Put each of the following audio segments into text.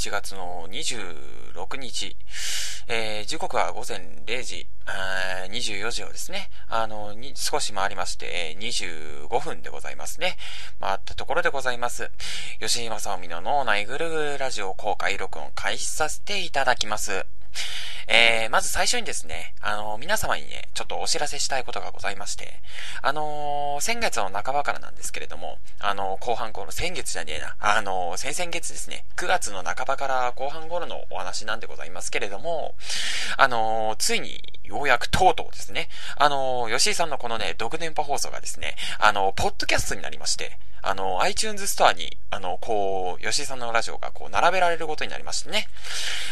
11月の26日、えー、時刻は午前0時、24時をですね、あの、少し回りまして、25分でございますね。回ったところでございます。吉井正臣の脳内ぐるぐるラジオ公開録音開始させていただきます。えー、まず最初にですね、あのー、皆様にね、ちょっとお知らせしたいことがございまして、あのー、先月の半ばからなんですけれども、あの後半頃、先月じゃねえな、あの先々月ですね、9月の半ばから後半頃のお話なんでございますけれども、あのついに、ようやくとうとうですね、あの吉井さんのこのね、独電波放送がですね、あのポッドキャストになりまして、あの、iTunes ストアに、あの、こう、吉井さんのラジオがこう、並べられることになりましてね。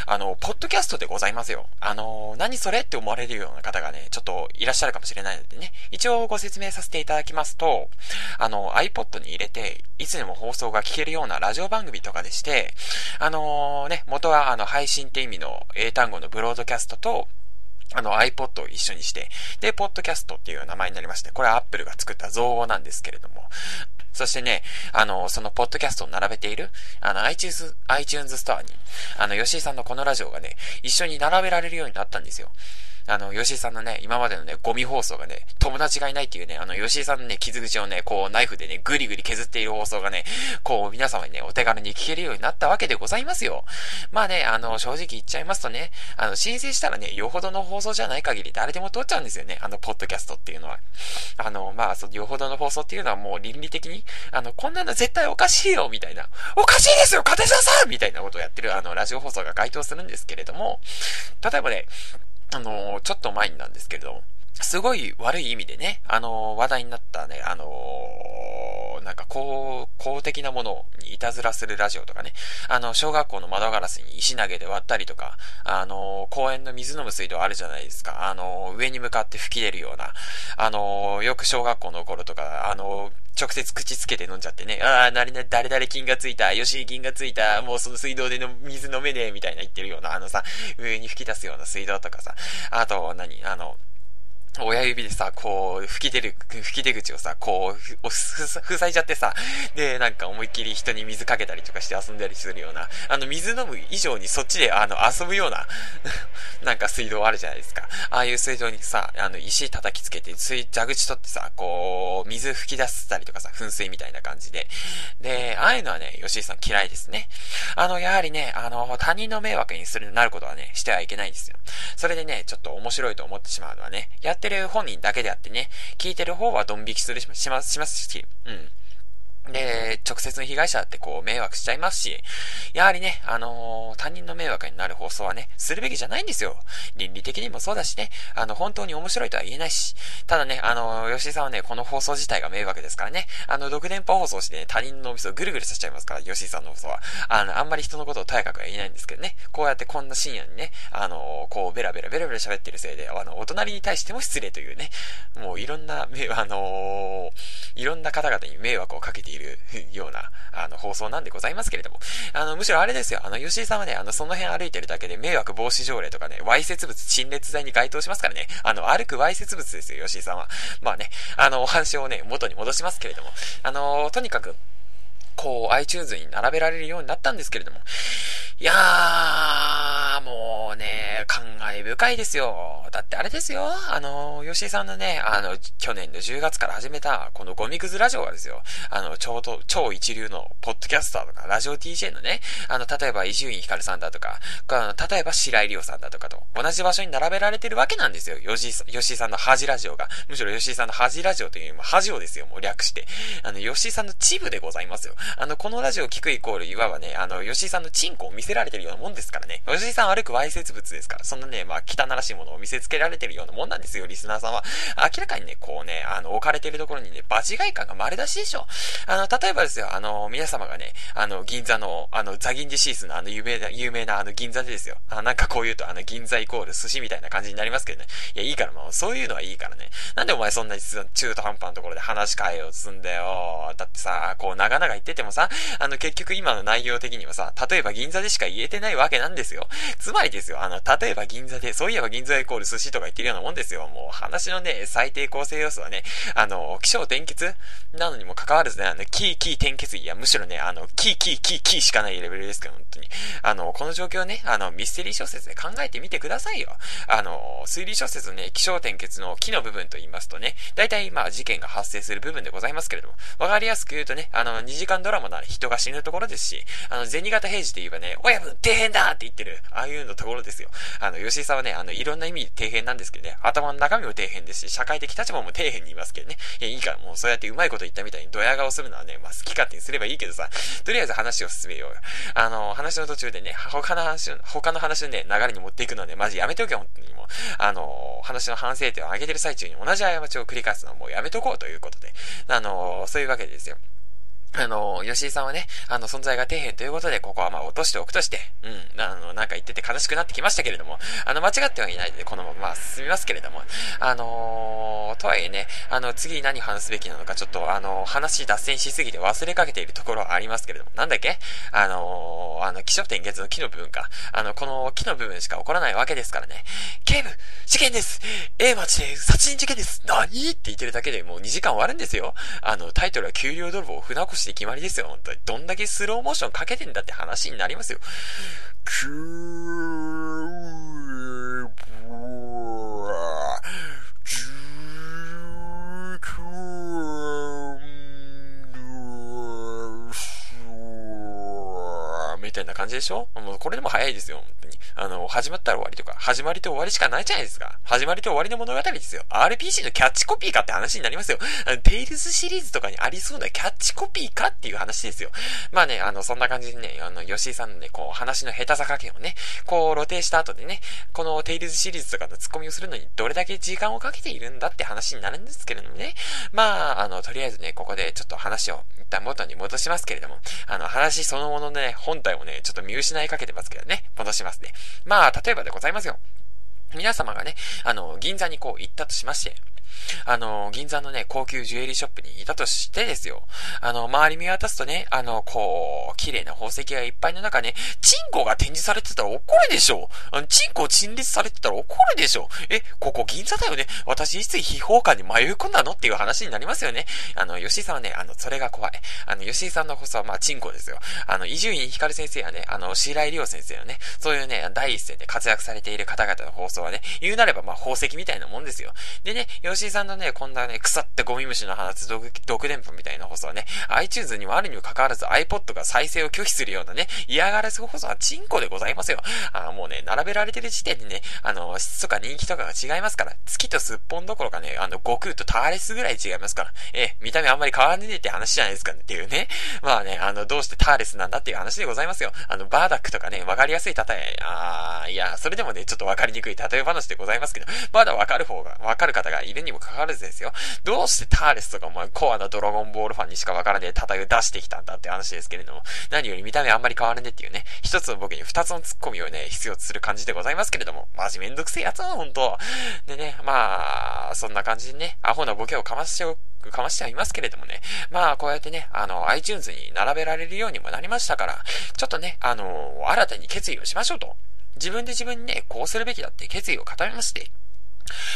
あの、ポッドキャストでございますよ。あの、何それって思われるような方がね、ちょっといらっしゃるかもしれないのでね、一応ご説明させていただきますと、あの、iPod に入れて、いつでも放送が聞けるようなラジオ番組とかでして、あのね、元はあの、配信って意味の英単語のブロードキャストと、あの iPod を一緒にして、で、podcast っていう名前になりまして、これは Apple が作った造語なんですけれども、そしてね、あの、そのポッドキャストを並べている、あの、iTunes、iTunes ストアに、あの、吉井さんのこのラジオがね、一緒に並べられるようになったんですよ。あの、吉井さんのね、今までのね、ゴミ放送がね、友達がいないっていうね、あの、吉井さんのね、傷口をね、こう、ナイフでね、ぐりぐり削っている放送がね、こう、皆様にね、お手軽に聞けるようになったわけでございますよ。まあね、あの、正直言っちゃいますとね、あの、申請したらね、よほどの放送じゃない限り誰でも通っちゃうんですよね、あの、ポッドキャストっていうのは。あの、まあ、その、よほどの放送っていうのはもう倫理的に、あの、こんなの絶対おかしいよみたいな、おかしいですよ勝てさんみたいなことをやってる、あの、ラジオ放送が該当するんですけれども、例えばね、あの、ちょっと前になんですけど、すごい悪い意味でね、あの、話題になったね、あの、なんか公、公的なものにいたずらするラジオとかね、あの、小学校の窓ガラスに石投げで割ったりとか、あの公園の水飲む水道あるじゃないですか、あの上に向かって吹き出るような、あのよく小学校の頃とか、あの直接口つけて飲んじゃってね、ああ、なりな、誰々菌がついた、吉井菌がついた、もうその水道での水飲めねえ、みたいな言ってるような、あのさ、上に吹き出すような水道とかさ、あと、何、あの、親指でさ、こう、吹き出る、吹き出口をさ、こう、塞いじゃってさ、で、なんか思いっきり人に水かけたりとかして遊んだりするような、あの、水飲む以上にそっちで、あの、遊ぶような、なんか水道あるじゃないですか。ああいう水道にさ、あの、石叩きつけて、水、蛇口取ってさ、こう、水吹き出したりとかさ、噴水みたいな感じで。で、ああいうのはね、吉井さん嫌いですね。あの、やはりね、あの、他人の迷惑にする、なることはね、してはいけないんですよ。それでね、ちょっと面白いと思ってしまうのはね、やってる本人だけであってね、聞いてる方はドン引きするします、しますし、うん。で、直接の被害者ってこう迷惑しちゃいますし、やはりね、あのー、他人の迷惑になる放送はね、するべきじゃないんですよ。倫理的にもそうだしね、あの、本当に面白いとは言えないし、ただね、あのー、吉井さんはね、この放送自体が迷惑ですからね、あの、独電波放送してね、他人のお店をぐるぐるさせちゃいますから、吉井さんの放送は。あの、あんまり人のことをとやかくは言えないんですけどね、こうやってこんな深夜にね、あのー、こう、ベラベラベラベラ喋ってるせいで、あの、お隣に対しても失礼というね、もういろんな、あのいろんな方々に迷惑をかけているような、あの、放送なんでございますけれども、あの、むしろあれですよ、あの、吉井さんはね、あの、その辺歩いてるだけで迷惑防止条例とかね、わいせつ物陳列罪に該当しますからね、あの、歩くわいせつ物ですよ、吉井さんは。まあね、あの、お話をね、元に戻しますけれども、あの、とにかく、こう、iTunes に並べられるようになったんですけれども、いやー、もうね、感慨深いですよ。だってあれですよ。あの、吉井さんのね、あの、去年の10月から始めた、このゴミくずラジオがですよ。あの、ちょうど、超一流のポッドキャスターとか、ラジオ DJ のね、あの、例えば伊集院光さんだとか、あの例えば白井里夫さんだとかと、同じ場所に並べられてるわけなんですよ。吉井吉井さんの恥ラジオが。むしろ吉井さんの恥ラジオというよりも恥をですよ、もう略して。あの、吉井さんのチブでございますよ。あの、このラジオを聞くイコール、いわばね、あの、吉井さんのチンコを見せられてるようなもんですからね。吉井さん歩くわいせつ物ですから。そんなね、まあ、汚らしいものを見せつけられてるようなもんなんですよ、リスナーさんは。明らかにね、こうね、あの、置かれてるところにね、場違い感が丸出しでしょ。あの、例えばですよ、あの、皆様がね、あの、銀座の、あの、ザギンジシースのあの、有名な、有名なあの、銀座でですよ。あなんかこう言うと、あの、銀座イコール寿司みたいな感じになりますけどね。いや、いいから、もう、そういうのはいいからね。なんでお前そんなに中途半端なところで話し変えようとすんだよ。だってさ、こう、長々言ってててもさ、あの、結局今の内容的にはさ、例えば銀座でしか言えてないわけなんですよ。つまりですよ、あの、例えば銀座で、そういえば銀座イコール寿司とか言ってるようなもんですよ。もう話のね、最低構成要素はね、あの、気象転結？なのにも関わらずね、あの、キーキー転結、いや、むしろね、あの、キーキーキーキーしかないレベルですけど、本当に。あの、この状況ね、あの、ミステリー小説で考えてみてくださいよ。あの、推理小説のね、気象転結の木の部分と言いますとね、大体まあ事件が発生する部分でございますけれども、わかりやすく言うとね、あの、2時間ドラマなら人が死ぬところですし、あの、銭形平次で言えばね、親分底辺だって言ってる、ああいうのところですよ。あの、吉井さんはね、あの、いろんな意味で底辺なんですけどね、頭の中身も底辺ですし、社会的立場も底辺にいますけどね、いや、いいからもうそうやってうまいこと言ったみたいにドヤ顔するのはね、まあ好き勝手にすればいいけどさ、とりあえず話を進めようよ。あの、話の途中でね、他の話、他の話のね、流れに持っていくのはね、マジやめておけ、本当にもう。あの、話の反省点を上げてる最中に同じ過ちを繰り返すのはもうやめとこうということで、あの、そういうわけですよ。あの、吉井さんはね、あの、存在が底辺ということで、ここはまあ落としておくとして、うん、あの、なんか言ってて悲しくなってきましたけれども、あの、間違ってはいないので、このまま進みますけれども、あのー、とはいえね、あの、次何話すべきなのか、ちょっと、あの、話脱線しすぎて忘れかけているところはありますけれども、なんだっけ？あのー、あの、気象点月の木の部分か。あの、この木の部分しか起こらないわけですからね。警部事件です !A 町で殺人事件です何？って言ってるだけでもう2時間終わるんですよ。あの、タイトルは給料泥棒船越して決まりですよ、本当に。どんだけスローモーションかけてんだって話になりますよ。くー、感じでしょ？もうこれでも早いですよ、本当に。あの、始まったら終わりとか、始まりと終わりしかないじゃないですか。始まりと終わりの物語ですよ。RPG のキャッチコピーかって話になりますよ。あの、テイルズシリーズとかにありそうなキャッチコピーかっていう話ですよ。まあね、あの、そんな感じでね、あの、吉井さんのね、こう、話の下手さ加減をね、こう、露呈した後でね、このテイルズシリーズとかのツッコミをするのにどれだけ時間をかけているんだって話になるんですけれどもね。まあ、あの、とりあえずね、ここでちょっと話を一旦元に戻しますけれども、あの、話そのもののね、本体をね、ちょっと見失いかけてますけどね、戻しますね。まあ、例えばでございますよ。皆様がね、あの、銀座にこう行ったとしまして、あの、銀座のね、高級ジュエリーショップにいたとしてですよ。あの、周り見渡すとね、あの、こう、綺麗な宝石がいっぱいの中ね、チンコが展示されてたら怒るでしょあの、チンコ陳列されてたら怒るでしょえ、ここ銀座だよね私いつ秘宝館に迷い込んだのっていう話になりますよね。あの、吉井さんはね、あの、それが怖い。あの、吉井さんの放送は、まあ、チンコですよ。あの、伊集院光先生やね、あの、白井亮先生のね、そういうね、第一線で活躍されている方々の放送はね、言うなれば、まあ、宝石みたいなもんですよ。でね、吉井さんのね、こんなね、腐ってゴミ虫の放つ毒、毒電波みたいな放送はね、iTunes にもあるにもかかわらず iPod が再生を拒否するようなね、嫌がらせ放送はチンコでございますよ。あもうね、並べられてる時点でね、あの、質とか人気とかが違いますから、月とすっぽんどころかね、あの、悟空とターレスぐらい違いますから、え見た目あんまり変わんねえって話じゃないですかねっていうね。まあね、あの、どうしてターレスなんだっていう話でございますよ。あの、バーダックとかね、わかりやすい例え、あ、いや、それでもね、ちょっとわかりにくい例え話でございますけど、まだわかる方が、わかる方がいるにもかかわらずですよ。どうしてターレスとかお前コアなドラゴンボールファンにしかわからねえ例えを出してきたんだって話ですけれども、何より見た目あんまり変わらねえっていうね、一つのボケに二つのツッコミをね、必要とする感じでございますけれども、マジめんどくせえやつはほんと。でね、まあ、そんな感じでね、アホなボケをかましておくかましてはいますけれどもね。まあ、こうやってね、あの、iTunes に並べられるようにもなりましたから、ちょっとね、あの、新たに決意をしましょうと。自分で自分にね、こうするべきだって決意を固めまして、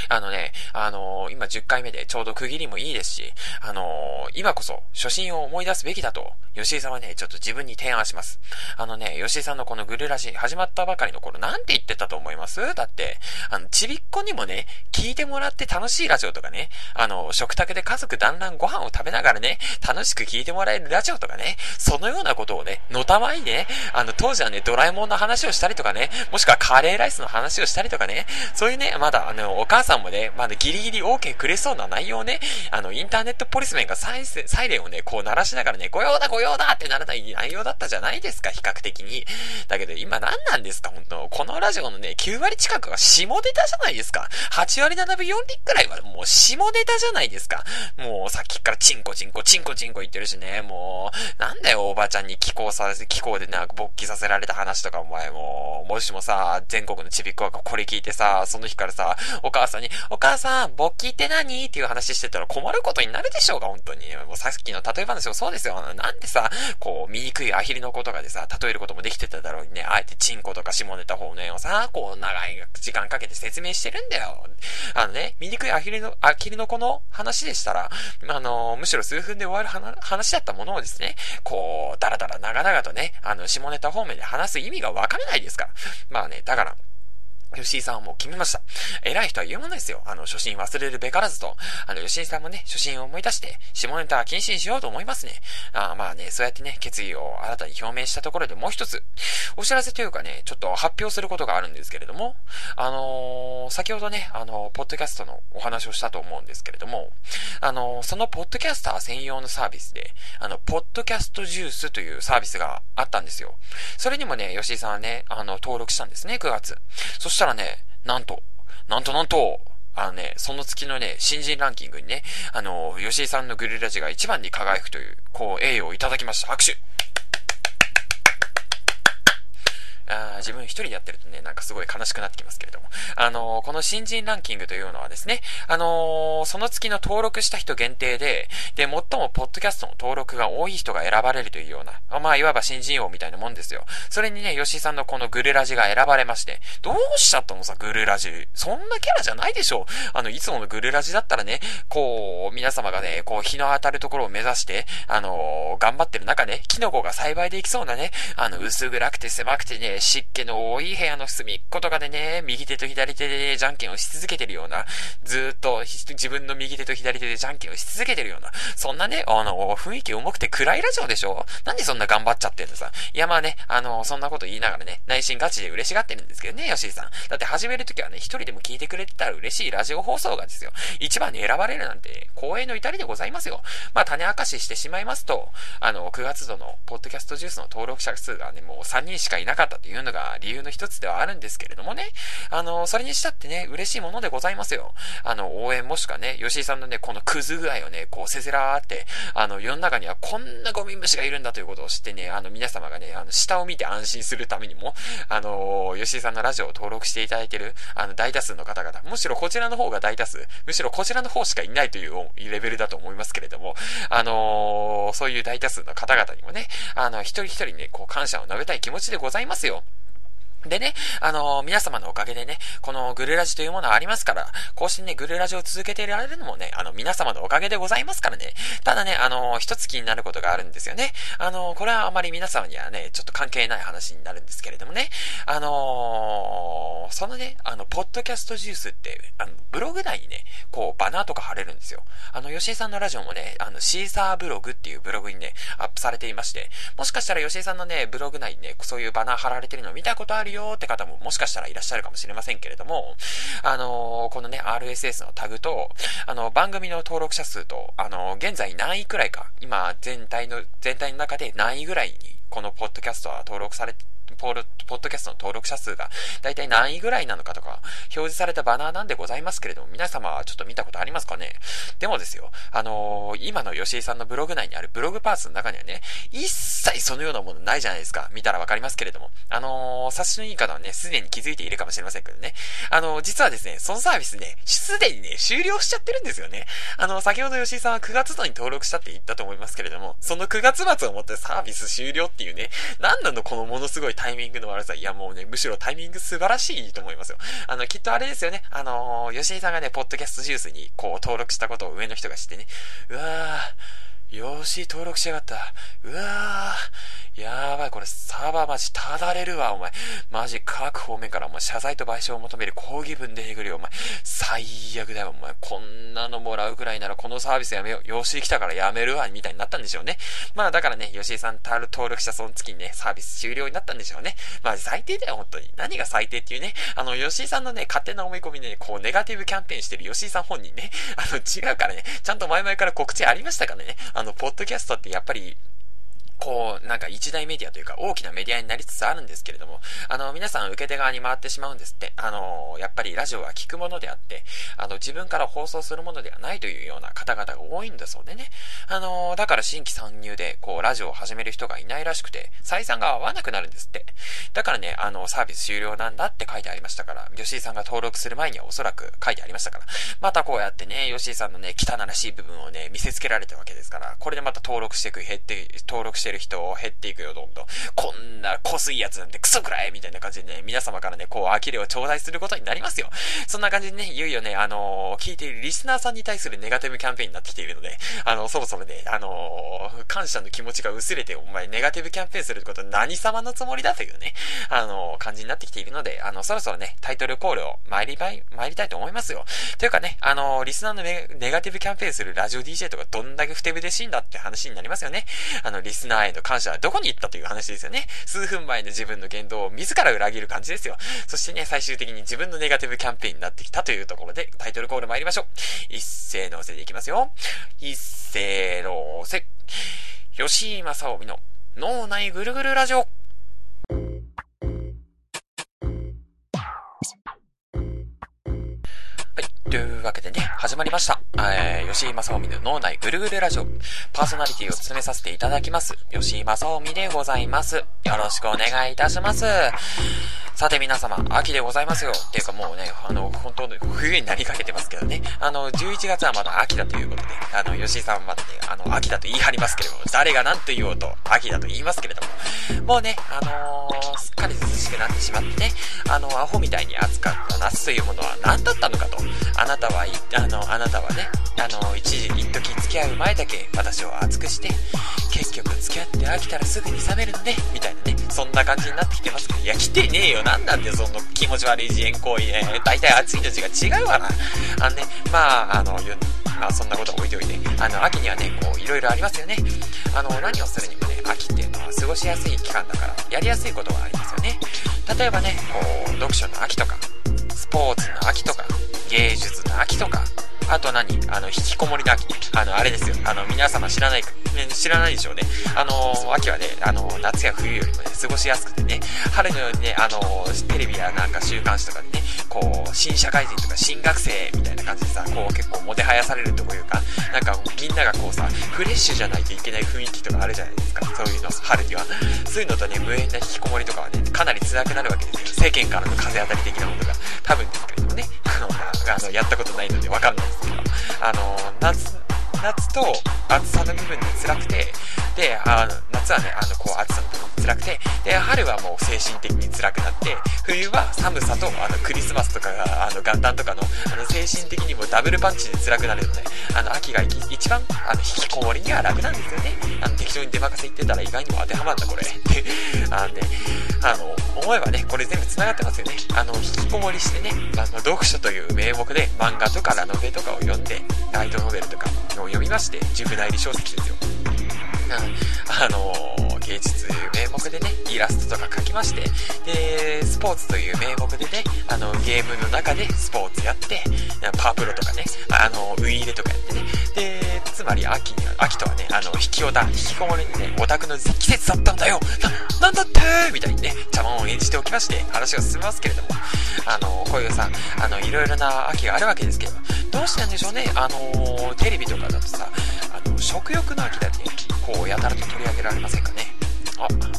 あのね、あのー、今10回目でちょうど区切りもいいですし、あのー、今こそ初心を思い出すべきだと、吉井さんはね、ちょっと自分に提案します。あのね、吉井さんのこのグルラジ始まったばかりの頃なんて言ってたと思います？だって、あの、ちびっこにもね、聞いてもらって楽しいラジオとかね、あの、食卓で家族団らんご飯を食べながらね、楽しく聞いてもらえるラジオとかね、そのようなことをね、のたまにね、あの、当時はね、ドラえもんの話をしたりとかね、もしくはカレーライスの話をしたりとかね、そういうね、まだ、あの、お母さんもね、まだギリギリ OK くれそうな内容をね、あの、インターネットポリスメンがサイサイレンをね、こう鳴らしながらね、御用だ御用だってならない内容だったじゃないですか、比較的に。だけど今何なんですか、本当このラジオのね、9割近くが下ネタじゃないですか。8割7分4厘くらいはもう下ネタじゃないですか。もうさっきからチンコチンコ、チンコチンコ言ってるしね、もう、なんだよ、おばちゃんに気候させ、気候でな勃起させられた話とかお前もう、もしもさ、全国のちびっ子がこれ聞いてさ、その日からさ、お母さんに、お母さん、勃起って何？っていう話してたら困ることになるでしょうが、本当に。もうさっきの例え話もそうですよ。なんでさ、こう、醜いアヒルの子とかでさ、例えることもできてただろうにね、あえてチンコとか下ネタ方面をさ、こう、長い時間かけて説明してるんだよ。あのね、醜いアヒルの、アヒルの子の話でしたら、あの、むしろ数分で終わる話だったものをですね、こう、だらだら長々とね、あの、下ネタ方面で話す意味がわからないですから。まあね、だから、吉井さんはもう決めました。偉い人は言うものですよ。あの、初心忘れるべからずと。あの、吉井さんもね、初心を思い出して、下ネタは禁止にしようと思いますね。あまあね、そうやってね、決意を新たに表明したところでもう一つ、お知らせというかね、ちょっと発表することがあるんですけれども、あのー、先ほどね、あの、ポッドキャストのお話をしたと思うんですけれども、あのー、そのポッドキャスター専用のサービスで、あの、ポッドキャストジュースというサービスがあったんですよ。それにもね、吉井さんはね、あの、登録したんですね、9月。そしたらね、なんと、なんとなんと、あのね、その月のね、新人ランキングにね、あの、吉井さんのグルラジが一番に輝くという、こう、栄誉をいただきました。拍手あ自分一人でやってるとね、なんかすごい悲しくなってきますけれども。あのー、この新人ランキングというのはですね、あのー、その月の登録した人限定で、で、最もポッドキャストの登録が多い人が選ばれるというような、まあ、いわば新人王みたいなもんですよ。それにね、吉井さんのこのグルラジが選ばれまして、どうしちゃったのさ、グルラジ。そんなキャラじゃないでしょ。あの、いつものグルラジだったらね、こう、皆様がね、こう、日の当たるところを目指して、あのー、頑張ってる中ね、キノコが栽培できそうなね、あの、薄暗くて狭くてね、湿気の多い部屋の隅っことかでね、右手と左手で、じゃんけんをし続けてるような、ずっと自分の右手と左手でじゃんけんをし続けてるような、そんなね、あの、雰囲気重くて暗いラジオでしょ？なんでそんな頑張っちゃってんのさ？いやまあね、あの、そんなこと言いながらね、内心ガチで嬉しがってるんですけどね、吉井さん。だって始めるときはね、一人でも聞いてくれてたら嬉しいラジオ放送がですよ。一番に選ばれるなんて、光栄の至りでございますよ。まあ種明かししてしまいますと、あの、9月度のポッドキャストジュースの登録者数がね、もう3人しかいなかったというのが理由の一つではあるんですけれどもね、あの、それにしたってね、嬉しいものでございますよ。あの、応援もしくはね、吉井さんのね、このクズ具合をね、こう、せせらーって、あの、世の中にはこんなゴミ虫がいるんだということを知ってね、あの、皆様がね、あの、下を見て安心するためにも、あの、吉井さんのラジオを登録していただいている、あの、大多数の方々、むしろこちらの方が大多数、むしろこちらの方しかいないというレベルだと思いますけれども、あのそういう大多数の方々にもね、あの、一人一人ね、こう、感謝を述べたい気持ちでございますよ。でね、あのー、皆様のおかげでね、このグルラジというものはありますから、更新ね、グルラジを続けていられるのもね、あの、皆様のおかげでございますからね。ただね、あのー、一つ気になることがあるんですよね。あのー、これはあまり皆様にはね、ちょっと関係ない話になるんですけれどもね、あのそのね、あの、ポッドキャストジュースって、あの、ログ内にね、こう、バナーとか貼れるんですよ。あの、吉井さんのラジオもね、あの、シーサーブログっていうブログにね、アップされていまして、もしかしたら吉井さんのね、ブログ内にね、そういうバナー貼られてるの見たことあるよって方も、もしかしたらいらっしゃるかもしれませんけれども、あのー、このね、RSS のタグと、あの、番組の登録者数と、あのー、現在何位くらいか、今、全体の、全体の中で何位ぐらいに、このポッドキャストは登録されて、ポール、ポッドキャストの登録者数が、だいたい何位ぐらいなのかとか、表示されたバナーなんでございますけれども、皆様はちょっと見たことありますかね？でもですよ、あのー、今の吉井さんのブログ内にあるブログパーツの中にはね、一切そのようなものないじゃないですか。見たらわかりますけれども。あのー、察しのいい方はね、すでに気づいているかもしれませんけどね。あのー、実はですね、そのサービスね、すでにね、終了しちゃってるんですよね。あの、先ほど吉井さんは9月度に登録したって言ったと思いますけれども、その9月末をもってサービス終了っていうね、何なのこのものすごいタイミングの悪さ。いやもうね、むしろタイミング素晴らしいと思いますよ。あの、きっとあれですよね。あのー、吉井さんがね、ポッドキャストジュースにこう登録したことを上の人が知ってね、うわー、よし、登録しやがった。うわー、やばい、これサーバーマジただれるわ、お前。マジ各方面からお前謝罪と賠償を求める抗議文出てくるよ、お前。最悪だよ、お前。こんなのもらうくらいならこのサービスやめよう。養子来たからやめるわ、みたいになったんでしょうね。まあだからね、吉井さんたる登録したその月にね、サービス終了になったんでしょうね。まあ最低だよ、本当に。何が最低っていうね。あの、吉井さんのね、勝手な思い込みでね、こう、ネガティブキャンペーンしてる吉井さん本人ね。あの、違うからね、ちゃんと前々から告知ありましたからね。あの、ポッドキャストってやっぱり、こう、なんか一大メディアというか大きなメディアになりつつあるんですけれども、あの、皆さん受け手側に回ってしまうんですって。あの、やっぱりラジオは聞くものであって、あの、自分から放送するものではないというような方々が多いんだそうでね。あの、だから新規参入で、こう、ラジオを始める人がいないらしくて、採算が合わなくなるんですって。だからね、あの、サービス終了なんだって書いてありましたから、吉井さんが登録する前にはおそらく書いてありましたから、またこうやってね、吉井さんのね、汚らしい部分をね、見せつけられたわけですから、これでまた登録していく、減って、登録してる人を減っていくよ、どんどん。こんなこすいやつなんてクソくらいみたいな感じでね、皆様からね、こう、呆れを頂戴することになりますよ。そんな感じでね、いよいよね、あのー、聞いているリスナーさんに対するネガティブキャンペーンになってきているので、あのー、そろそろね、あのー、感謝の気持ちが薄れて、お前ネガティブキャンペーンすること何様のつもりだというね、あのー、感じになってきているので、あの、そろそろね、タイトルコールを参りばい参りたいと思いますよ。というかね、あのリスナーのネガティブキャンペーンするラジオ DJ とかどんだけふてぶてしいんだって話になりますよね。あの、リスナー愛の感謝はどこに行ったという話ですよね。数分前の自分の言動を自ら裏切る感じですよ。そしてね、最終的に自分のネガティブキャンペーンになってきたというところで、タイトルコール参りましょう。一斉のせでいきますよ。一斉のせ。吉井正臣の脳内ぐるぐるラジオ。というわけでね、始まりました。えー、吉井正臣の脳内ぐるぐるラジオ。パーソナリティを務めさせていただきます。吉井正臣でございます。よろしくお願いいたします。さて皆様、秋でございますよ。っていうかもうね、あの、本当に冬になりかけてますけどね。あの、11月はまだ秋だということで、あの、吉井さんはまだね、あの、秋だと言い張りますけれども、誰が何と言おうと、秋だと言いますけれども、もうね、あのー、すっかり涼しくなってしまってね、あの、アホみたいに暑かった夏というものは何だったのかと、あなたは、あの、あなたはね、あの、一時、一時付き合う前だけ私を熱くして、結局付き合って飽きたらすぐに冷めるのね、みたいなね、そんな感じになってきてますけど、いや、来てねえよ、なんなんでその気持ち悪い自演行為ね、大体暑いの字が違うわな。あのね、まあ、あの、まあそんなことは置いておいて、あの、秋にはね、こう、いろいろありますよね。あの、何をするにもね、秋っていうのは過ごしやすい期間だから、やりやすいことがありますよね。例えばね、こう、読書の秋とか、スポーツの秋とか、芸術の秋とか、あと何？あの、引きこもりの秋。あの、あれですよ。あの、皆様知らない、知らないでしょうね。あの、秋はね、あの、夏や冬よりもね、過ごしやすくてね、春のようにね、あの、テレビやなんか週刊誌とかでね、こう、新社会人とか新学生みたいな感じでさ、こう結構もてはやされるというか、なんかみんながこうさ、フレッシュじゃないといけない雰囲気とかあるじゃないですか。そういうの、春には。そういうのとね、無縁な引きこもりとかはね、かなり辛くなるわけですよ。世間からの風当たり的なものが。多分ですけれどもね。あの、やったことないので分かんないですけど。あの、夏、夏と暑さの部分で辛くて、で、あの、夏はね、あの、こう、暑さの部分辛くて、で、春はもう精神的に辛くなって、冬は寒さと、あの、クリスマスとかが、あの、元旦とかの、あの、精神的にもダブルパンチで辛くなるので、あの、秋が一番、あの、引きこもりには楽なんですよね。あの、適当に出任せ言ってたら意外にも当てはまるんだ、これ。で、あのね、あの、思えばね、これ全部繋がってますよね。あの、引きこもりしてね、あの、読書という名目で漫画とかラノベとかを読んで、ライトノベルとかを読みまして、ジュブナイル小説ですよ。あのー、芸術名目でね、イラストとか描きまして、で、スポーツという名目でね、あの、ゲームの中でスポーツやって、パープロとかね、あの、ウイイレとかやっつまり秋には、秋とはね、あの、引きおた、引きこもりにね、オタクの季節だったんだよ。な、なんだって？みたいにね、茶碗を演じておきまして、話が進みますけれども、あの、こういうさ、あの、いろいろな秋があるわけですけど、どうしてなんでしょうね、あの、テレビとかだとさ、あの、食欲の秋だって、こう、やたらと取り上げられませんかね？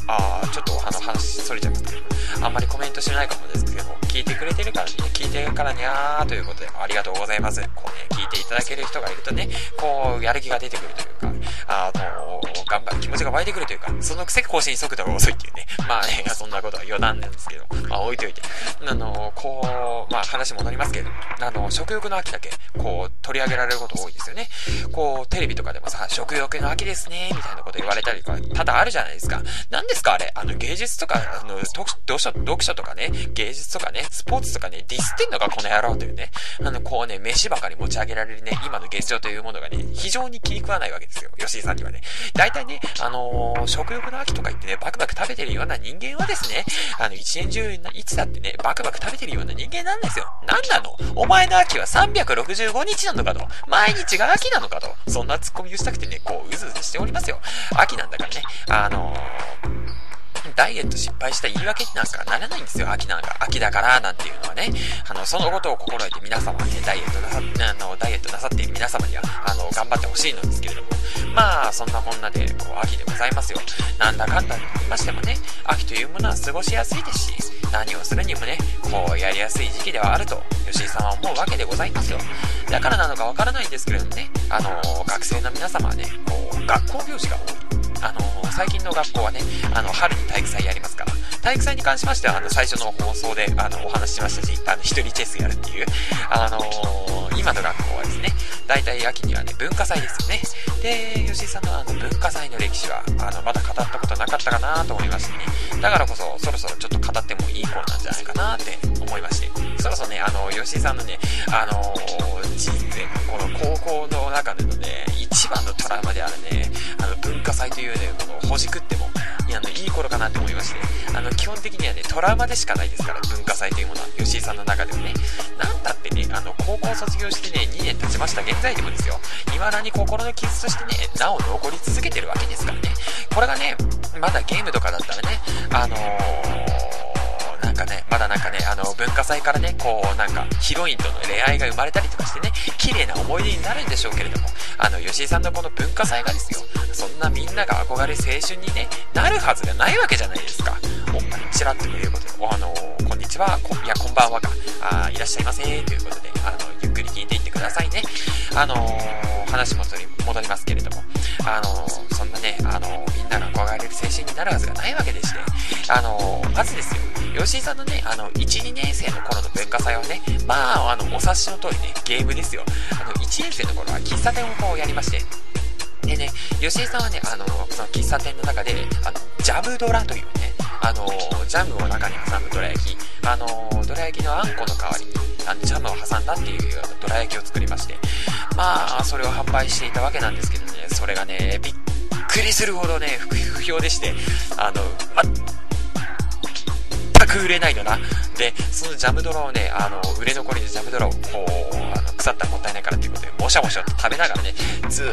あ、あちょっとあの話それちゃいますけど、あんまりコメントしてないかもですけど、聞いてくれてるからね、聞いてるからにゃーということで、ありがとうございます。こうね、聞いていただける人がいるとね、こう、やる気が出てくるというか、あの、頑張る気持ちが湧いてくるというか、そのくせ更新速度が遅いっていうね、まあね、そんなことは余談なんですけど、まあ置いといて、あの、こう、まあ話戻りますけど、あの、食欲の秋だけ、こう、取り上げられること多いですよね。こう、テレビとかでもさ、食欲の秋ですね、みたいなこと言われたりとか、多々あるじゃないですか。何ですかあれ？あの、芸術とか、あの、読書、読書とかね、芸術とかね、スポーツとかね、ディスってんのかこの野郎というね、あの、こうね、飯ばかり持ち上げられるね、今の現状というものがね、非常に気に食わないわけですよ。吉井さんにはね。大体ね、あのー、食欲の秋とか言ってね、バクバク食べてるような人間はですね、あの、一年中、いつだってね、バクバク食べてるような人間なんですよ。なんなの？お前の秋は365日なのかと。毎日が秋なのかと。そんなツッコミをしたくてね、こう、うずうずしておりますよ。秋なんだからね、あのーダイエット失敗した言い訳なんかならないんですよ。秋なんか、秋だからなんていうのはね。あの、そのことを心得て皆様ね、ダイエットなさ、あの、ダイエットなさっている皆様には、あの、頑張ってほしいのですけれども。まあ、そんなこんなで、こう、秋でございますよ。なんだかんだと言いましてもね、秋というものは過ごしやすいですし、何をするにもね、こう、やりやすい時期ではあると、吉井さんは思うわけでございますよ。だからなのかわからないんですけれどもね、あの、学生の皆様はね、こう、学校行事が多い。あの、最近の学校はね、あの、春に体育祭やりますから、体育祭に関しましては、あの、最初の放送で、あの、お話ししましたし、あの、一人チェスやるっていう、あの、今の学校はですね、大体秋にはね、文化祭ですよね。で、吉井さんのあの、文化祭の歴史は、あの、まだ語ったことなかったかなと思いましてね、だからこそ、そろそろちょっと語ってもいい頃なんじゃないかなって思いまして、そろそろね、あの、吉井さんのね、あのー、人生、この高校の中でのね、一番のトラウマであるね、あの、文化祭というね、この、ほじくっても、いや、あの、いい頃かなと思いまして、あの、基本的にはね、トラウマでしかないですから、文化祭というものは、吉井さんの中でもね、なんだってね、あの、高校卒業してね、2年経ちました。現在でもですよ、未だに心の傷としてね、なお残り続けてるわけですからね、これがね、まだゲームとかだったらね、あのーなんかね、まだなんかね、あの、文化祭からね、こう、なんか、ヒロインとの恋愛が生まれたりとかしてね、綺麗な思い出になるんでしょうけれども、あの、吉井さんのこの文化祭がですよ、そんなみんなが憧れ青春にね、なるはずがないわけじゃないですか。おっぱいちらっということで、あのこんにちは、こいや、こんばんはか、あいらっしゃいませということで、あの、ゆっくり聞いていってくださいね。あの、話も戻りますけれども、あの、そんなね、あの、みんなが憧れる青春になるはずがないわけでして、あのまずですよ、吉井さんのね、あの、1、2年生の頃の文化祭はね、まあ、あの、お察しの通りね、ゲームですよ。あの、1年生の頃は喫茶店をこうやりまして、でね、吉井さんはね、あの、その喫茶店の中で、あの、ジャムドラというね、あの、ジャムを中に挟むドラ焼き、あの、ドラ焼きのあんこの代わりに、あの、ジャムを挟んだっていうドラ焼きを作りまして、まあ、それを販売していたわけなんですけどね、それがね、びっくりするほどね、不評でして、あの、ま、売れないのな。で、そのジャムドラをね、あの、売れ残りのジャムドラを、こう、あの、腐ったらもったいないからということで、もしゃもしゃと食べながらね、ずーっ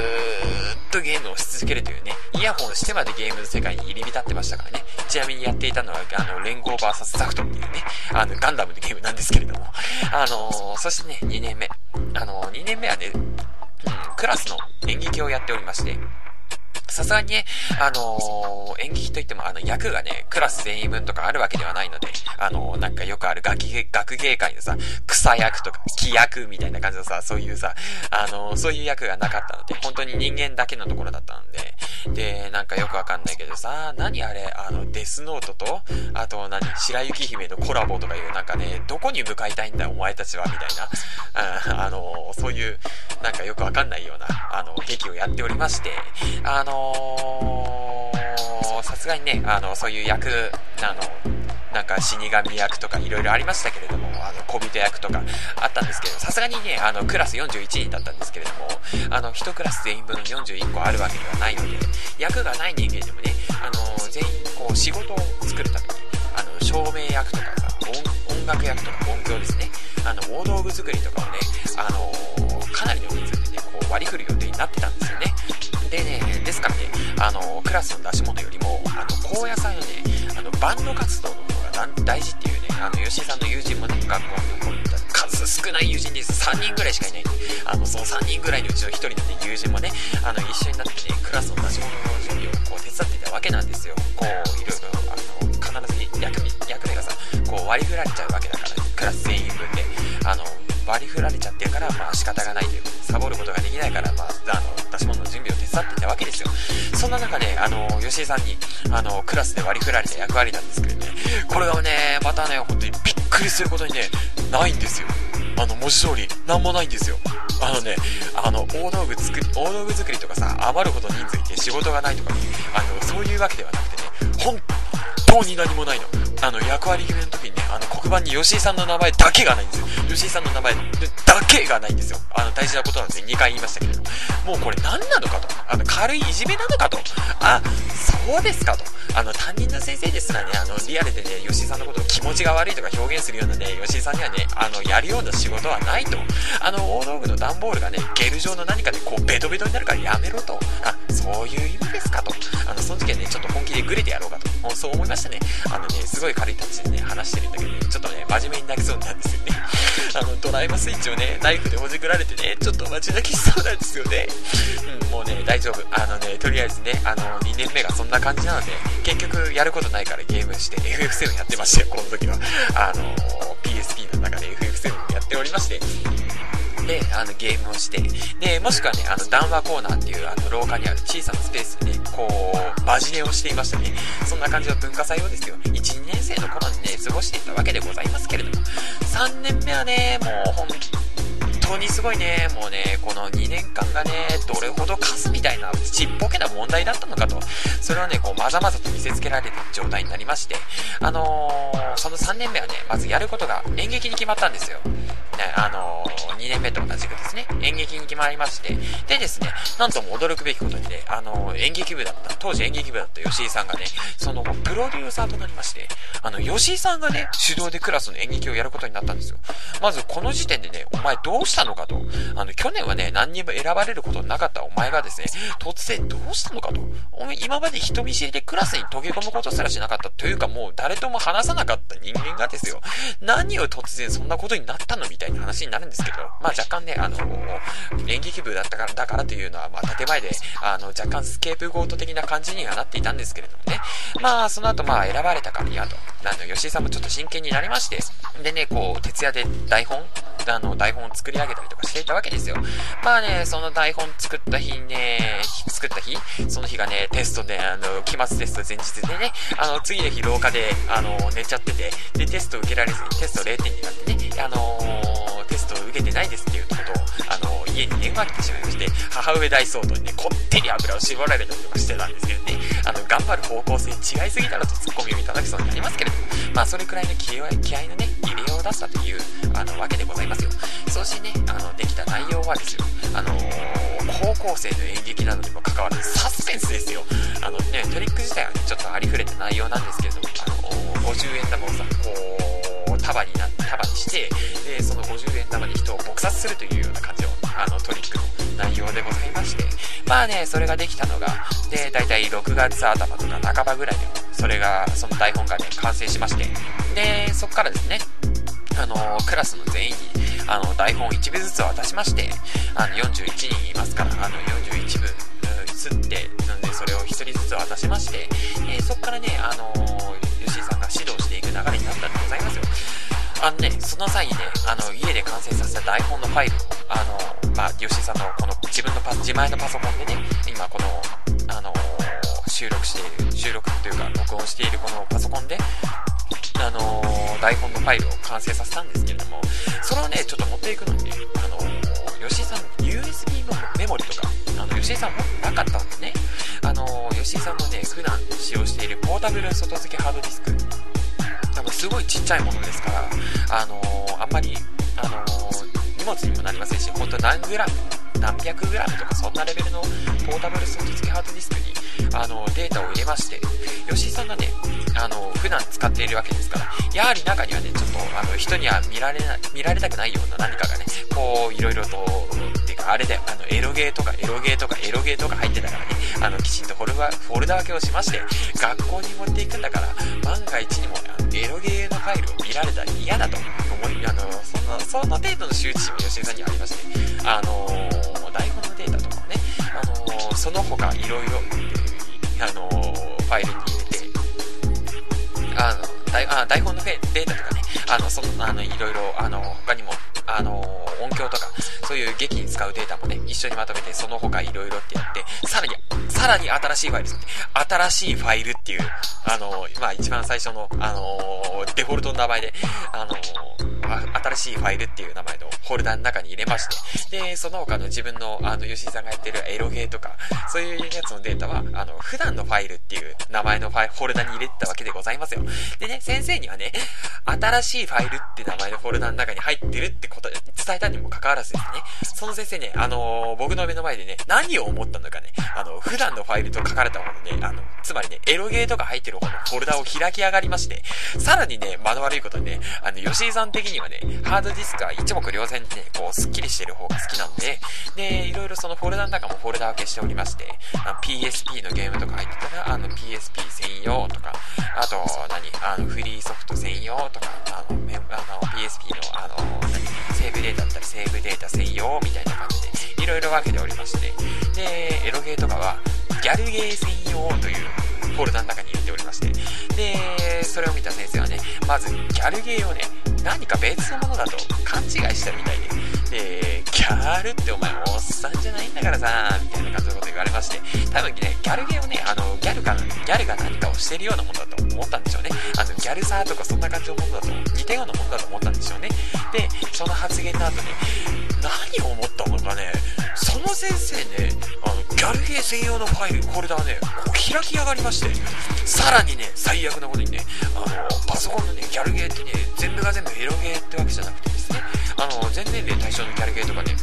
とゲームをし続けるというね、イヤホンしてまでゲームの世界に入り浸ってましたからね。ちなみにやっていたのは、あの、連合 VS ザクトっていうね、あの、ガンダムのゲームなんですけれども。あのー、そしてね、2年目。あのー、2年目はね、うん、クラスの演劇をやっておりまして、さすがにね、あのー、演劇といっても、あの、役がね、クラス全員分とかあるわけではないので、あのー、なんかよくある学学芸会のさ、草役とか、木役みたいな感じのさ、そういうさ、あのー、そういう役がなかったので、本当に人間だけのところだったので、で、なんかよくわかんないけどさ、何あれ、あの、デスノートと、あと何、白雪姫のコラボとかいう、なんかね、どこに向かいたいんだお前たちは、みたいな、ああの、そういう、なんかよくわかんないような、あの、劇をやっておりまして、あのさすがにね、あの、そういう役、あの、なんか死神役とかいろいろありましたけれども、あの、小人役とかあったんですけど、さすがにね、あの、クラス41人だったんですけれども、あの、1クラス全員分41個あるわけではないので、役がない人間でもね、あの、全員こう、仕事を作るために、あの、照明役とかさ、音楽役とか音響ですね、あの、大道具作りとかをね、あの、かなりの人数でね、こう割り振る予定になってたんですよね。でね、ですからね、あの、クラスの出し物よりも、あの、高野菜のね、あの、バンド活動の方が大事っていうね、あの、吉井さんの友人もね、学校の数少ない友人です。3人ぐらいしかいない。あの、その3人ぐらいのうちの1人のね、友人もね、あの、一緒になってね、クラスの出し物の準備をこう手伝ってたわけなんですよ。こう、いろいろ、生、さんに、あの、クラスで割り振られた役割なんですけどね、これがね、またね、本当にびっくりすることにね、ないんですよ。あの、文字通り、なんもないんですよ。あのね、あの、大道具作り、大道具作りとかさ、余るほど人数いて仕事がないとか、あの、そういうわけではなくてね、本当に何もないの。あの、役割決めの時にね、あの、黒板に吉井さんの名前だけがないんですよ。吉井さんの名前だけがないんですよ。あの、大事なことなんですね2回言いましたけれども。もうこれ何なのかと。あの、軽いいじめなのかと。あ、そうですかと。あの、担任の先生ですらね、あの、リアルでね、吉井さんのことを気持ちが悪いとか表現するようなね、吉井さんにはね、あの、やるような仕事はないと。あの、大道具の段ボールがね、ゲル状の何かでこう、ベトベトになるからやめろと。あ、そういう意味ですかと。あの、その時はね、ちょっと本気でグレてやろうかと。もうそう思いましたね。あのね、すごい軽いタッチでね、話してるんだけどね、ちょっとね、真面目になりそうになるんですよね。あの、ドライバースイッチをね、ナイフでほじくられてね、ちょっと待ち泣きしそうなんですよね。うん、もうね、大丈夫。あのね、とりあえずね、あの、2年目がそんな感じなので、結局やることないからゲームして FF7 やってましたよ、この時は。あの、PSP の中で FF7 やっておりまして、で、あの、ゲームをして、で、もしくはね、あの、談話コーナーっていう、あの、廊下にある小さなスペースでね、こう、バジネをしていましたね。そんな感じの文化祭をですよ、1、2年生の頃にね、過ごしていたわけでございますけれども、3年目はね、もう、本気当にすごいね、もうね、この2年間がね、どれほど数みたいなちっぽけな問題だったのかと、それをね、こう、まざまざと見せつけられる状態になりまして、あのー、その3年目はね、まずやることが演劇に決まったんですよ。ね、あのー、2年目と同じくですね、演劇に決まりまして、でですね、なんとも驚くべきことにね、あのー、演劇部だった、当時演劇部だった吉井さんがね、その後、プロデューサーとなりまして、あの、吉井さんがね、主導でクラスの演劇をやることになったんですよ。まず、この時点でね、お前どうしたのかと。あの、去年はね、何にも選ばれることなかったお前がですね、突然どうしたのかと。お前、今まで人見知りでクラスに溶け込むことすらしなかったというか、もう誰とも話さなかった人間がですよ、何を突然そんなことになったのみたいな話になるんですけど、まあ若干ね、あの演劇部だったから、だからというのは、まあ建前で、あの、若干スケープゴート的な感じにはなっていたんですけれどもね。まあ、その後、まあ選ばれたからやと。あの、吉井さんもちょっと真剣になりまして、でね、こう、徹夜で台本あの、台本を作り上げたりとかしていたわけですよ。まあね、その台本作った日ね、作った日、その日がね、テストで、あの、期末テスト前日でね、あの、次の日廊下で、あの、寝ちゃってて、で、テスト受けられずにテスト0点になってね、あのー、テスト受けてないですっていうことを、あの、家に電話来てしまいまして、母上大相当にね、こってり油を絞られたりとかしてたんですけどね、あの、頑張る方向性違いすぎだろとツッコミをいただきそうになりますけれども、まあ、それくらいの気合気合のね、入れようを出したという、あの、わけでございますよ。そしてね、あの、できた内容はですよ、あのー、高校生の演劇などにも関わらず、サスペンスですよ。あのね、トリック自体はね、ちょっとありふれた内容なんですけれども、あのー、50円玉をさ、こう、束になって、束にして、で、その50円玉に人を撲殺するというような感じの、あの、トリックの内容でございまして、まあね、それができたのが、で、だいたい6月頭とか半ばぐらいでも、それが、その台本がね、完成しまして、で、そっからですね、あのクラスの全員に、あの、台本を1部ずつ渡しまして、あの、41人いますから、あの、41部、すって、なんで、それを1人ずつ渡しまして、えー、そっからね、あの吉井さんが指導していく流れになったんでございますよ。あのね、その際にね、あの、家で完成させた台本のファイルを、あの、まあ、吉井さんのこの自分のパ、自前のパソコンでね、今この、あの収録している、収録というか、録音しているこのパソコンで、あの、台本のファイルを完成させたんですけれども、それをね、ちょっと持っていくのにね、あの、吉井さん、USB のメモリとか、あの、吉井さん持ってなかったんでね、あの、吉井さんのね、普段使用しているポータブル外付けハードディスク、すごいちっちゃいものですから、あのあんまり、あの荷物にもなりませんし、本当何グラム、何百グラムとかそんなレベルのポータブル外付けハードディスクに、あのデータを入れまして、吉井さんがね、あの、普段使っているわけですから、やはり中にはね、ちょっと、あの、人には見られない、見られたくないような何かがね、こう、いろいろと、てか、あれだよ、あの、エロゲーとか、エロゲーとか、エロゲーとか入ってたからね、あの、きちんとフォルダ、フォルダ分けをしまして、学校に持っていくんだから、万が一にも、エロゲーのファイルを見られたら嫌だと。思い、あの、その、その程度の周知心も吉井さんにありまして、あの台本のデータとかね、あのその他いろいろ、あのファイルに入れて、あの、台あ台本のデータとかね、あの、その、あの、いろいろ、あの、他にも、あの、音響とか、そういう劇に使うデータもね、一緒にまとめて、その他いろいろってやって、さらに、さらに新しいファイルですね。新しいファイルっていう、あの、まあ一番最初の、あの、デフォルトの名前で、あの、新しいファイルっていう名前のフォルダの中に入れまして、で、その他の自分の、あの、吉井さんがやってるエロゲーとか、そういうやつのデータは、あの、普段のファイルっていう名前のファイフォルダに入れてたわけでございますよ。でね、先生にはね、新しいファイルって名前のフォルダの中に入ってるってこと、伝えたにもかかわらずですね、その先生ね、あのー、僕の目の前でね、何を思ったのかね、あの、普段のファイルと書かれたものね、あの、つまりね、エロゲーとか入ってる方のフォルダを開き上がりまして、さらにね、間の悪いことにね、あの、吉井さん的にはね、ハードディスクは一目瞭然でね、こう、スッキリしてる方が好きなので、で、いろいろそのフォルダの中もフォルダ分けしておりまして、PSP のゲームとか入ってたら、あの、PSP 専用とか、あと、何あの、フリーソフト専用とか、あの、メあの PSP の、あの、セーブデータだったり、セーブデータ専用みたいな感じで、いろいろ分けておりまして、で、エロゲーとかは、ギャルゲー専用というフォルダの中に入れておりまして、で、それを見た先生はね、まず、ギャルゲーをね、何か別のものだと勘違いしたみたいで、で、ギャルってお前おっさんじゃないんだからさ、みたいな感じのこと言われまして、多分ね、ギャルゲーをね、あの、ギャルが、ギャルが何かをしてるようなものだと思ったんでしょうね。あの、ギャルサーとかそんな感じのものだと、似たようなものだと思ったんでしょうね。で、その発言の後ね、何を思ったのかね、その先生ね、ギャルゲー専用のファイル、フォルダーね、こう開き上がりまして、さらにね、最悪なことにね、あの、パソコンのね、ギャルゲーってね、全部が全部エロゲーってわけじゃなくてですね、あの、全年齢対象のギャルゲーとかね、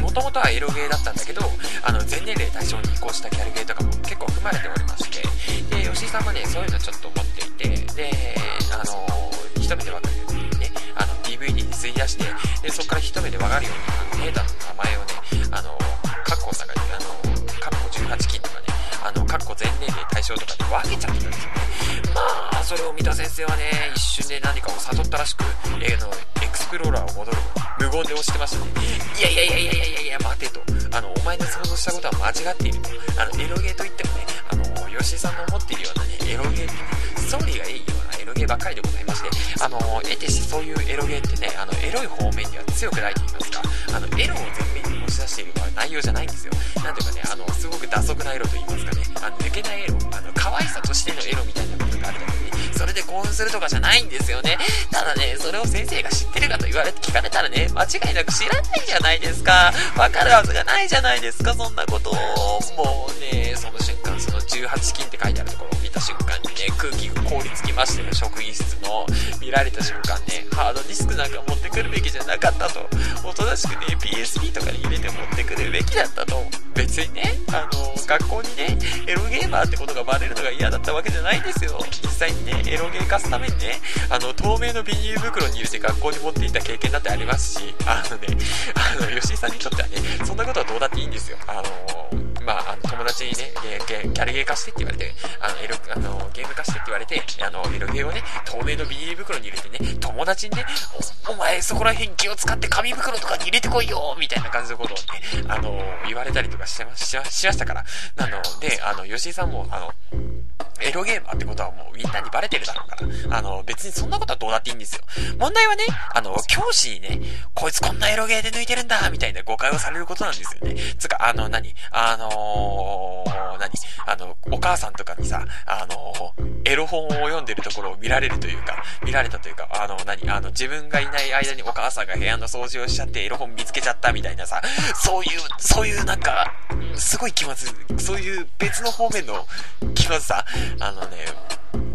もともとはエロゲーだったんだけど、あの、全年齢対象に移行したギャルゲーとかも結構含まれておりまして、で、吉井さんもね、そういうのちょっと持っていて、で、あの、一目でわかるようにね、あの、DVD に吸い出して、で、そこから一目でわかるように、データの名前をね、あの、カッコの中に、年齢対象とかで分けちゃってたんですよ。まあ、それを三田先生はね、一瞬で何かを悟ったらしく、例、の、エクスプローラーを戻る無言で押してましたね。いやいやいやいやいやいやいや、待てと。あの、お前の想像したことは間違っていると。あの、エロゲーといってもね、あの、吉井さんの思っているようなね、エロゲーってね、ストーリーがいいよエロゲーばっかりでございまして、あの、得てしてそういうエロゲーってね、あの、エロい方面には強くないと言いますか、あの、エロを前面に押し出しているのは内容じゃないんですよ。なんていうかね、あの、すごく打足なエロと言いますかね、あの、抜けないエロ、あの、可愛さとしてのエロみたいなことがあるだけで、それで興奮するとかじゃないんですよね。ただね、それを先生が知ってるかと言われて聞かれたらね、間違いなく知らないじゃないですか。わかるはずがないじゃないですか、そんなことを。もうね、その瞬間、その18金って書いてあるところを見た瞬間にね、空気が凍りつきましてね、職員室の見られた瞬間ね、ハードディスクなんか持ってくるべきじゃなかったと。おとなしくね、PSP とかに入れて持ってくるべきだったと。別にね、あの、学校にね、エロゲーマーってことがバレるのが嫌だったわけじゃないんですよ。実際にね、エロゲー化すためにね、あの、透明のビニール袋に入れて学校に持っていった経験だってありますし、あのね、あの、吉井さんにとってはね、そんなことはどうだっていいんですよ。あの、まあ、あの、友達にね、ゲギャルゲー化してって言われて、あの、エロ、あの、ゲーム化してって言われて、あの、エロゲーをね、透明のビニール袋に入れてね、友達にね、お、お前そこら辺気を使って紙袋とかに入れてこいよみたいな感じのことをね、あの、言われたりとかしてま、しま、しましたから。なので、あの、吉井さんも、あの、エロゲーマーってことはもうみんなにバレてるだろうから。あの、別にそんなことはどうだっていいんですよ。問題はね、あの、教師にね、こいつこんなエロゲーで抜いてるんだみたいな誤解をされることなんですよね。つか、あの、何？あのー、何？あの、お母さんとかにさ、あのー、エロ本を読んでるところを見られるというか、見られたというか、あの、何あの、自分がいない間にお母さんが部屋の掃除をしちゃってエロ本見つけちゃったみたいなさ、そういう、そういうなんか、すごい気まずい、そういう別の方面の気まずさ、あのね、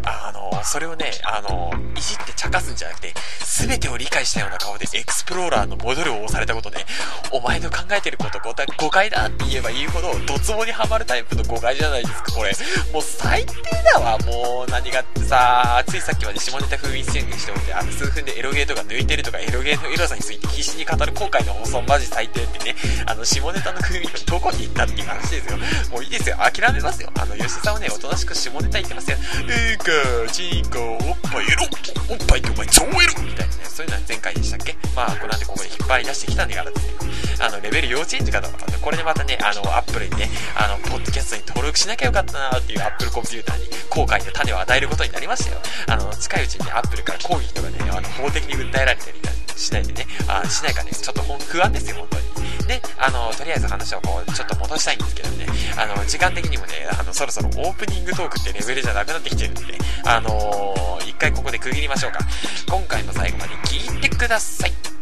あの、それをね、あの、いじって茶化すんじゃなくて、すべてを理解したような顔でエクスプローラーの戻るを押されたことね、お前の考えてること誤解だって言えば言うほど、ドツボにはまるタイプの誤解じゃないですか、これ。もう最低だわ、もう何がってさ、ついさっきまで下ネタ封印宣言しておいて、あの、数分でエロゲーとか抜いてるとか、エロゲーのエロさについて必死に語る後悔の放送マジ最低ってね、あの、下ネタの封印どこに行ったっていう話ですよ。もういいですよ、諦めますよ。あの、吉さんはね、おとなしく下ネタ言ってますよ。えーかー、チンコ、おっぱいエロおっぱいってお前超エロみたいなね、そういうのは前回でしたっけ？まあ、これなんでここで引っ張り出してきたんだからですね。あの、レベル幼稚園児かと。これでまたね、あの、アップルにね、あの、ポッドキャストに登録しなきゃよかったなーっていうアップルコンピューターに後悔の種を与えることになりましたよ。あの、近いうちにね、アップルから抗議とかね、あの、法的に訴えられたりしないでね、あしないかね、ちょっと不安ですよ、本当に。ね、あの、とりあえず話をこう、ちょっと戻したいんですけどね、あの、時間的にもね、あの、そろそろオープニングトークってレベルじゃなくなってきてるんで、あのー、一回ここで区切りましょうか。今回も最後まで聞いてください。